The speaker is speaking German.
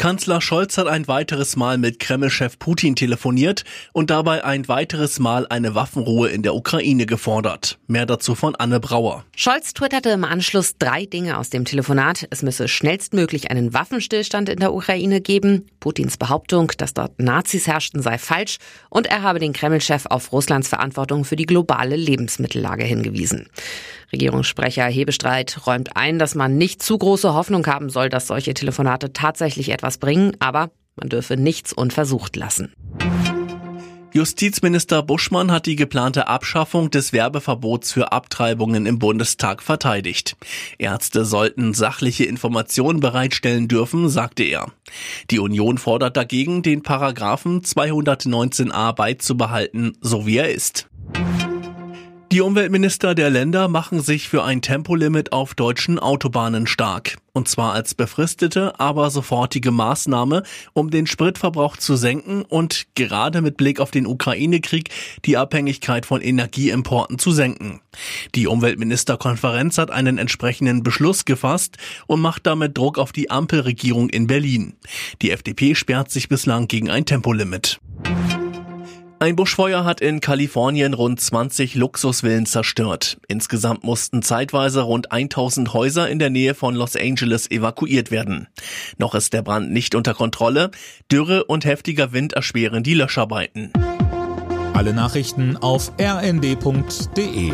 Kanzler Scholz hat ein weiteres Mal mit Kreml-Chef Putin telefoniert und dabei ein weiteres Mal eine Waffenruhe in der Ukraine gefordert. Mehr dazu von Anne Brauer. Scholz twitterte im Anschluss drei Dinge aus dem Telefonat. Es müsse schnellstmöglich einen Waffenstillstand in der Ukraine geben. Putins Behauptung, dass dort Nazis herrschten, sei falsch. Und er habe den Kreml-Chef auf Russlands Verantwortung für die globale Lebensmittellage hingewiesen. Regierungssprecher Hebestreit räumt ein, dass man nicht zu große Hoffnung haben soll, dass solche Telefonate tatsächlich etwas bringen, aber man dürfe nichts unversucht lassen. Justizminister Buschmann hat die geplante Abschaffung des Werbeverbots für Abtreibungen im Bundestag verteidigt. Ärzte sollten sachliche Informationen bereitstellen dürfen, sagte er. Die Union fordert dagegen, den Paragraphen 219a beizubehalten, so wie er ist. Die Umweltminister der Länder machen sich für ein Tempolimit auf deutschen Autobahnen stark. Und zwar als befristete, aber sofortige Maßnahme, um den Spritverbrauch zu senken und gerade mit Blick auf den Ukraine-Krieg die Abhängigkeit von Energieimporten zu senken. Die Umweltministerkonferenz hat einen entsprechenden Beschluss gefasst und macht damit Druck auf die Ampelregierung in Berlin. Die FDP sperrt sich bislang gegen ein Tempolimit. Ein Buschfeuer hat in Kalifornien rund 20 Luxusvillen zerstört. Insgesamt mussten zeitweise rund 1000 Häuser in der Nähe von Los Angeles evakuiert werden. Noch ist der Brand nicht unter Kontrolle. Dürre und heftiger Wind erschweren die Löscharbeiten. Alle Nachrichten auf rnd.de